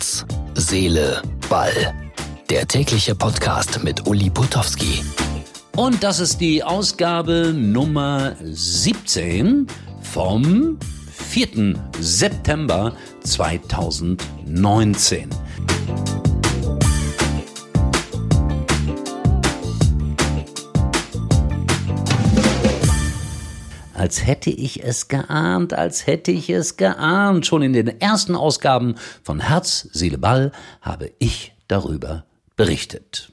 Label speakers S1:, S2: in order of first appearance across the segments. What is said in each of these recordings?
S1: Herz, Seele, Ball. Der tägliche Podcast mit Uli Putowski.
S2: Und das ist die Ausgabe Nummer 17 vom 4. September 2019. als hätte ich es geahnt, als hätte ich es geahnt. Schon in den ersten Ausgaben von Herz, Seele, Ball habe ich darüber berichtet.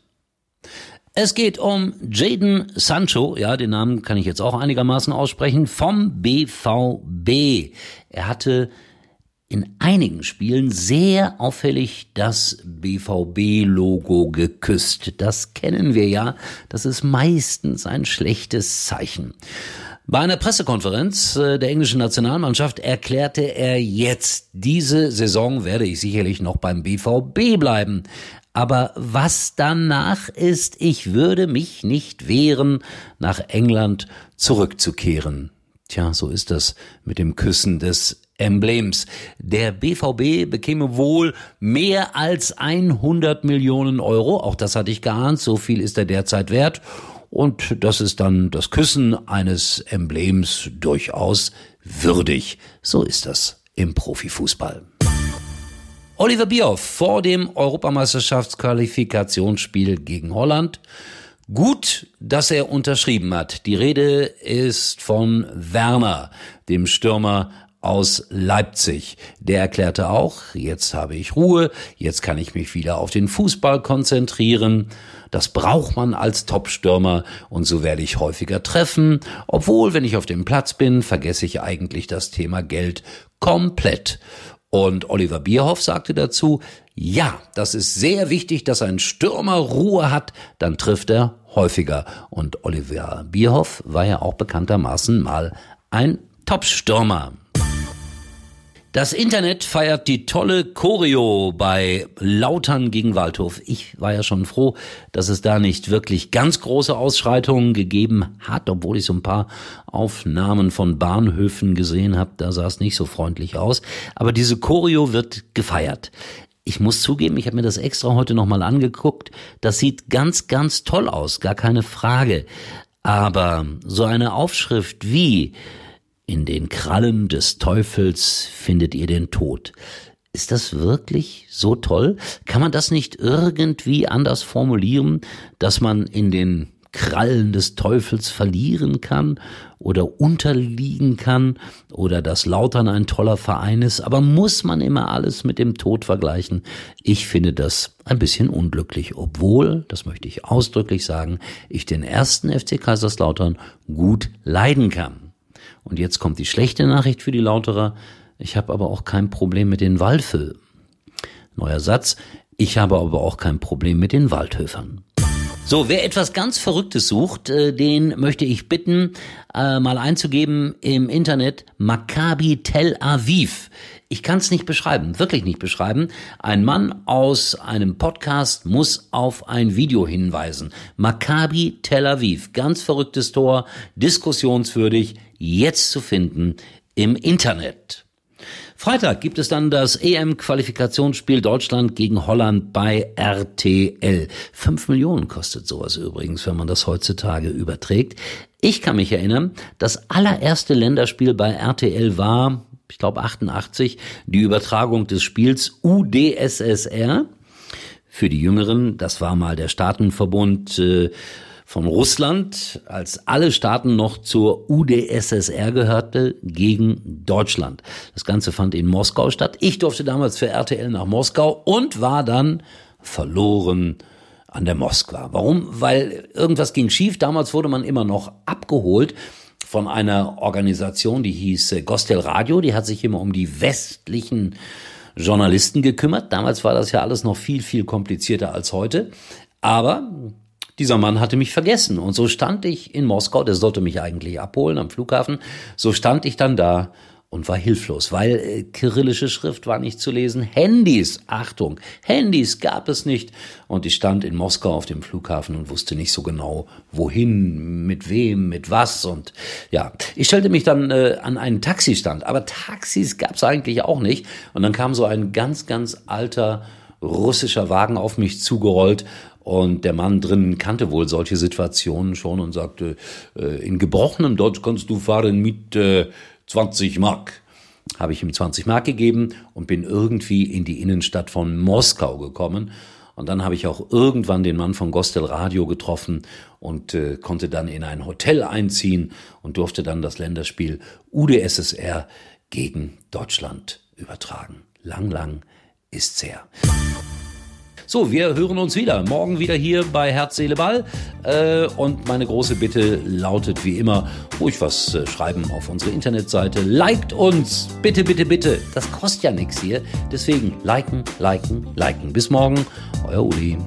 S2: Es geht um Jaden Sancho, ja, den Namen kann ich jetzt auch einigermaßen aussprechen, vom BVB. Er hatte in einigen Spielen sehr auffällig das BVB-Logo geküsst. Das kennen wir ja. Das ist meistens ein schlechtes Zeichen. Bei einer Pressekonferenz äh, der englischen Nationalmannschaft erklärte er jetzt, diese Saison werde ich sicherlich noch beim BVB bleiben. Aber was danach ist, ich würde mich nicht wehren, nach England zurückzukehren. Tja, so ist das mit dem Küssen des Emblems. Der BVB bekäme wohl mehr als 100 Millionen Euro. Auch das hatte ich geahnt. So viel ist er derzeit wert. Und das ist dann das Küssen eines Emblems durchaus würdig. So ist das im Profifußball. Oliver Bierhoff vor dem Europameisterschaftsqualifikationsspiel gegen Holland. Gut, dass er unterschrieben hat. Die Rede ist von Werner, dem Stürmer aus Leipzig. Der erklärte auch, jetzt habe ich Ruhe, jetzt kann ich mich wieder auf den Fußball konzentrieren. Das braucht man als Topstürmer und so werde ich häufiger treffen, obwohl, wenn ich auf dem Platz bin, vergesse ich eigentlich das Thema Geld komplett. Und Oliver Bierhoff sagte dazu, ja, das ist sehr wichtig, dass ein Stürmer Ruhe hat, dann trifft er häufiger. Und Oliver Bierhoff war ja auch bekanntermaßen mal ein Topstürmer. Das Internet feiert die tolle Choreo bei Lautern gegen Waldhof. Ich war ja schon froh, dass es da nicht wirklich ganz große Ausschreitungen gegeben hat, obwohl ich so ein paar Aufnahmen von Bahnhöfen gesehen habe. Da sah es nicht so freundlich aus. Aber diese Choreo wird gefeiert. Ich muss zugeben, ich habe mir das extra heute nochmal angeguckt. Das sieht ganz, ganz toll aus, gar keine Frage. Aber so eine Aufschrift wie in den Krallen des Teufels findet ihr den Tod. Ist das wirklich so toll? Kann man das nicht irgendwie anders formulieren, dass man in den Krallen des Teufels verlieren kann oder unterliegen kann oder dass Lautern ein toller Verein ist, aber muss man immer alles mit dem Tod vergleichen? Ich finde das ein bisschen unglücklich, obwohl, das möchte ich ausdrücklich sagen, ich den ersten FC Kaiserslautern gut leiden kann. Und jetzt kommt die schlechte Nachricht für die Lauterer. Ich habe aber auch kein Problem mit den Waldvögeln. Neuer Satz. Ich habe aber auch kein Problem mit den Waldhöfern. So, wer etwas ganz Verrücktes sucht, äh, den möchte ich bitten, äh, mal einzugeben im Internet Maccabi Tel Aviv. Ich kann es nicht beschreiben, wirklich nicht beschreiben. Ein Mann aus einem Podcast muss auf ein Video hinweisen. Maccabi Tel Aviv, ganz verrücktes Tor, diskussionswürdig, jetzt zu finden im Internet. Freitag gibt es dann das EM-Qualifikationsspiel Deutschland gegen Holland bei RTL. Fünf Millionen kostet sowas übrigens, wenn man das heutzutage überträgt. Ich kann mich erinnern, das allererste Länderspiel bei RTL war, ich glaube 88, die Übertragung des Spiels UdSSR. Für die Jüngeren, das war mal der Staatenverbund äh, von Russland, als alle Staaten noch zur UdSSR gehörte, gegen Deutschland. Das Ganze fand in Moskau statt. Ich durfte damals für RTL nach Moskau und war dann verloren an der Moskwa. Warum? Weil irgendwas ging schief. Damals wurde man immer noch abgeholt von einer Organisation, die hieß Gostel Radio. Die hat sich immer um die westlichen Journalisten gekümmert. Damals war das ja alles noch viel, viel komplizierter als heute. Aber dieser Mann hatte mich vergessen. Und so stand ich in Moskau, der sollte mich eigentlich abholen am Flughafen. So stand ich dann da und war hilflos, weil äh, kyrillische Schrift war nicht zu lesen. Handys, Achtung, Handys gab es nicht. Und ich stand in Moskau auf dem Flughafen und wusste nicht so genau, wohin, mit wem, mit was. Und ja, ich stellte mich dann äh, an einen Taxistand, aber Taxis gab es eigentlich auch nicht. Und dann kam so ein ganz, ganz alter russischer Wagen auf mich zugerollt und der Mann drinnen kannte wohl solche Situationen schon und sagte, äh, in gebrochenem Deutsch kannst du fahren mit äh, 20 Mark. Habe ich ihm 20 Mark gegeben und bin irgendwie in die Innenstadt von Moskau gekommen. Und dann habe ich auch irgendwann den Mann von Gostel Radio getroffen und äh, konnte dann in ein Hotel einziehen und durfte dann das Länderspiel UdSSR gegen Deutschland übertragen. Lang, lang ist's her. So, wir hören uns wieder. Morgen wieder hier bei Herz, Seele, Ball. Äh, und meine große Bitte lautet wie immer, ruhig was äh, schreiben auf unsere Internetseite. Liked uns. Bitte, bitte, bitte. Das kostet ja nichts hier. Deswegen liken, liken, liken. Bis morgen. Euer Uli.